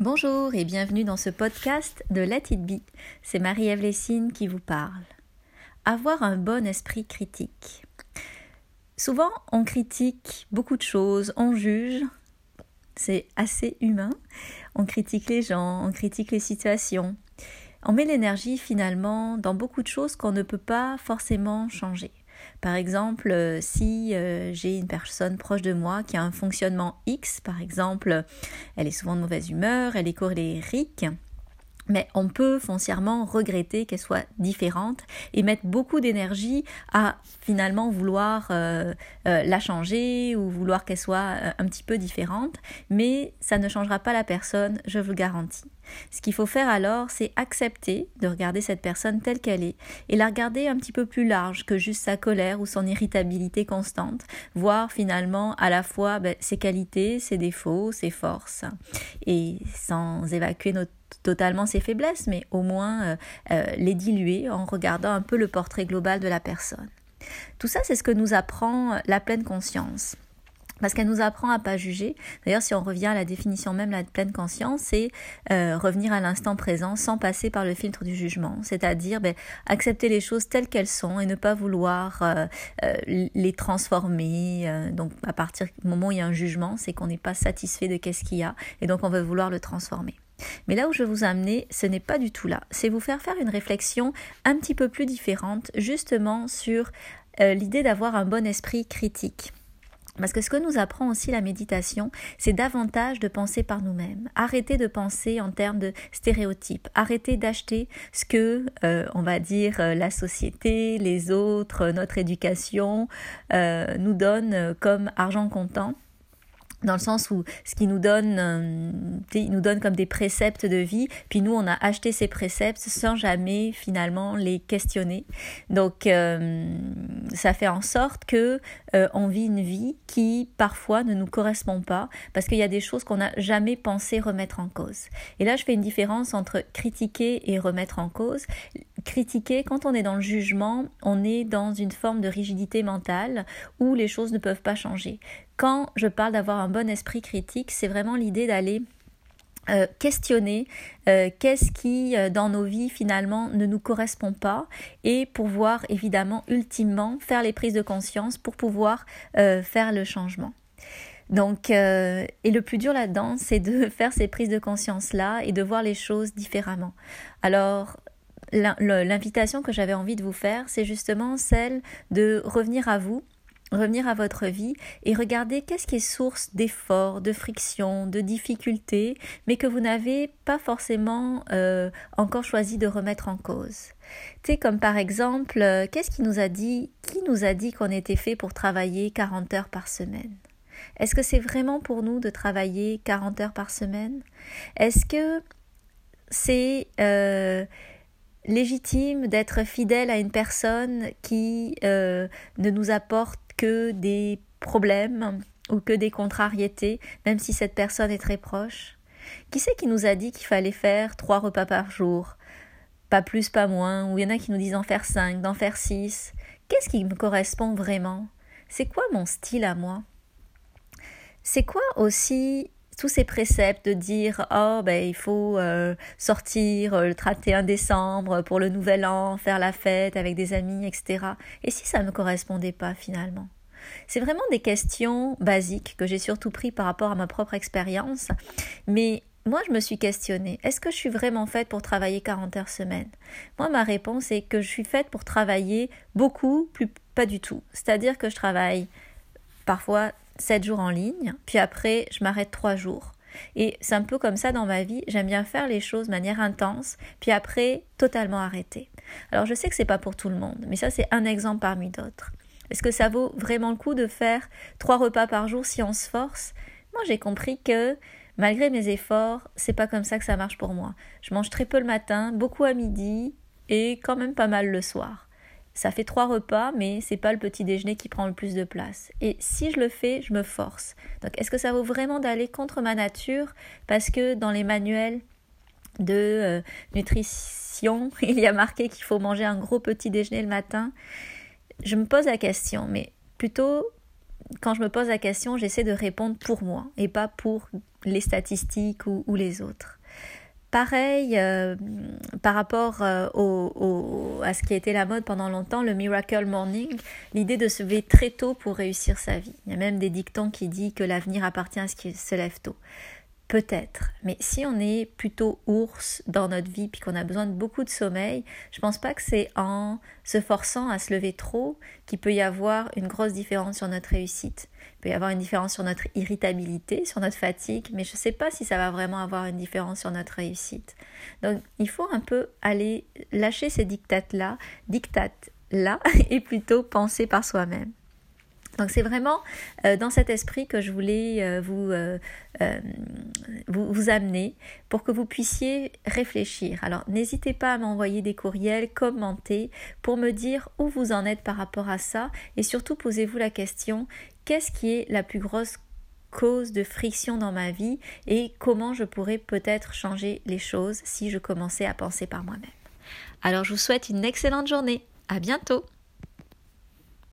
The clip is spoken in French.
Bonjour et bienvenue dans ce podcast de Let It Be. C'est Marie-Ève Lessine qui vous parle. Avoir un bon esprit critique. Souvent, on critique beaucoup de choses, on juge, c'est assez humain. On critique les gens, on critique les situations. On met l'énergie finalement dans beaucoup de choses qu'on ne peut pas forcément changer. Par exemple, euh, si euh, j'ai une personne proche de moi qui a un fonctionnement X, par exemple, elle est souvent de mauvaise humeur, elle est colérique, mais on peut foncièrement regretter qu'elle soit différente et mettre beaucoup d'énergie à finalement vouloir euh, la changer ou vouloir qu'elle soit un petit peu différente, mais ça ne changera pas la personne, je vous le garantis. Ce qu'il faut faire alors, c'est accepter de regarder cette personne telle qu'elle est et la regarder un petit peu plus large que juste sa colère ou son irritabilité constante, voir finalement à la fois ben, ses qualités, ses défauts, ses forces, et sans évacuer totalement ses faiblesses, mais au moins euh, euh, les diluer en regardant un peu le portrait global de la personne. Tout ça, c'est ce que nous apprend la pleine conscience parce qu'elle nous apprend à pas juger. D'ailleurs, si on revient à la définition même de la pleine conscience, c'est euh, revenir à l'instant présent sans passer par le filtre du jugement, c'est-à-dire ben, accepter les choses telles qu'elles sont et ne pas vouloir les transformer. donc, à partir du moment où il y a un jugement, c'est qu'on n'est pas satisfait de qu'est-ce qu'il y a et donc on veut vouloir le transformer. Mais là où je vous amener, ce n'est pas du tout là. C'est vous faire faire une réflexion un petit peu plus différente, justement sur euh, l'idée d'avoir un bon esprit critique. Parce que ce que nous apprend aussi la méditation, c'est davantage de penser par nous-mêmes. Arrêter de penser en termes de stéréotypes. Arrêter d'acheter ce que, euh, on va dire, euh, la société, les autres, notre éducation nous donnent comme argent comptant dans le sens où ce qui nous donne, euh, il nous donne comme des préceptes de vie, puis nous on a acheté ces préceptes sans jamais finalement les questionner. Donc euh, ça fait en sorte que euh, on vit une vie qui parfois ne nous correspond pas parce qu'il y a des choses qu'on n'a jamais pensé remettre en cause. Et là je fais une différence entre critiquer et remettre en cause. Critiquer, quand on est dans le jugement, on est dans une forme de rigidité mentale où les choses ne peuvent pas changer. Quand je parle d'avoir un bon esprit critique, c'est vraiment l'idée d'aller euh, questionner euh, qu'est-ce qui euh, dans nos vies finalement ne nous correspond pas et pouvoir évidemment ultimement faire les prises de conscience pour pouvoir faire le changement. Donc, et le plus dur là-dedans, c'est de faire ces prises de conscience-là et de voir les choses différemment. Alors, l'invitation que j'avais envie de vous faire, c'est justement celle de revenir à vous revenir à votre vie et regarder qu'est-ce qui est source d'efforts, de frictions, de difficultés, mais que vous n'avez pas forcément euh, encore choisi de remettre en cause. Sais, comme par exemple, euh, qu'est-ce qui nous a dit, qui nous a dit qu'on était fait pour travailler 40 heures par semaine? Est-ce que c'est vraiment pour nous de travailler 40 heures par semaine? Est-ce que c'est euh, légitime d'être fidèle à une personne qui ne nous apporte que des problèmes ou que des contrariétés, même si cette personne est très proche. Qui c'est qui nous a dit qu'il fallait faire trois repas par jour? Pas plus, pas moins, ou il y en a qui nous disent d'en faire cinq, d'en faire six. Qu'est-ce qui me correspond vraiment? C'est quoi mon style à moi? C'est quoi aussi tous ces préceptes de dire oh ben il faut euh, sortir euh, le 31 décembre pour le nouvel an, faire la fête avec des amis, etc. Et si ça ne me correspondait pas finalement? C'est vraiment des questions basiques que j'ai surtout pris par rapport à ma propre expérience, mais moi, je me suis questionnée, est-ce que je suis vraiment faite pour travailler 40 heures semaine? Moi, ma réponse est que je suis faite pour travailler beaucoup, plus pas du tout. C'est-à-dire que je travaille parfois 7 jours en ligne, puis après je m'arrête 3 jours. Et c'est un peu comme ça dans ma vie, j'aime bien faire les choses de manière intense, puis après totalement arrêter. Alors je sais que c'est pas pour tout le monde, mais ça c'est un exemple parmi d'autres. Est-ce que ça vaut vraiment le coup de faire trois repas par jour si on se force? Moi j'ai compris que malgré mes efforts, c'est pas comme ça que ça marche pour moi. Je mange très peu le matin, beaucoup à midi et quand même pas mal le soir. Ça fait trois repas, mais c'est pas le petit déjeuner qui prend le plus de place. Et si je le fais, je me force. Donc, est-ce que ça vaut vraiment d'aller contre ma nature? Parce que dans les manuels de euh, nutrition, il y a marqué qu'il faut manger un gros petit déjeuner le matin. Je me pose la question, mais plutôt quand je me pose la question, j'essaie de répondre pour moi et pas pour les statistiques ou, les autres. Pareil, euh, par rapport euh, à ce qui a été la mode pendant longtemps, le Miracle Morning, l'idée de se lever très tôt pour réussir sa vie. Il y a même des dictons qui disent que l'avenir appartient à ce qui se lève tôt. Peut-être, mais si on est plutôt ours dans notre vie puis qu'on a besoin de beaucoup de sommeil, je pense pas que c'est en se forçant à se lever trop qu'il peut y avoir une grosse différence sur notre réussite. Il peut y avoir une différence sur notre irritabilité, sur notre fatigue, mais je ne sais pas si ça va vraiment avoir une différence sur notre réussite. Donc il faut un peu aller lâcher ces dictates-là, dictates-là, et plutôt penser par soi-même. Donc c'est vraiment euh, dans cet esprit que je voulais euh, euh, vous, vous, amener pour que vous puissiez réfléchir. Alors n'hésitez pas à m'envoyer des courriels, commenter pour me dire où vous en êtes par rapport à ça et surtout posez-vous la question qu'est-ce qui est la plus grosse cause de friction dans ma vie et comment je pourrais peut-être changer les choses si je commençais à penser par moi-même. Alors je vous souhaite une excellente journée. À bientôt.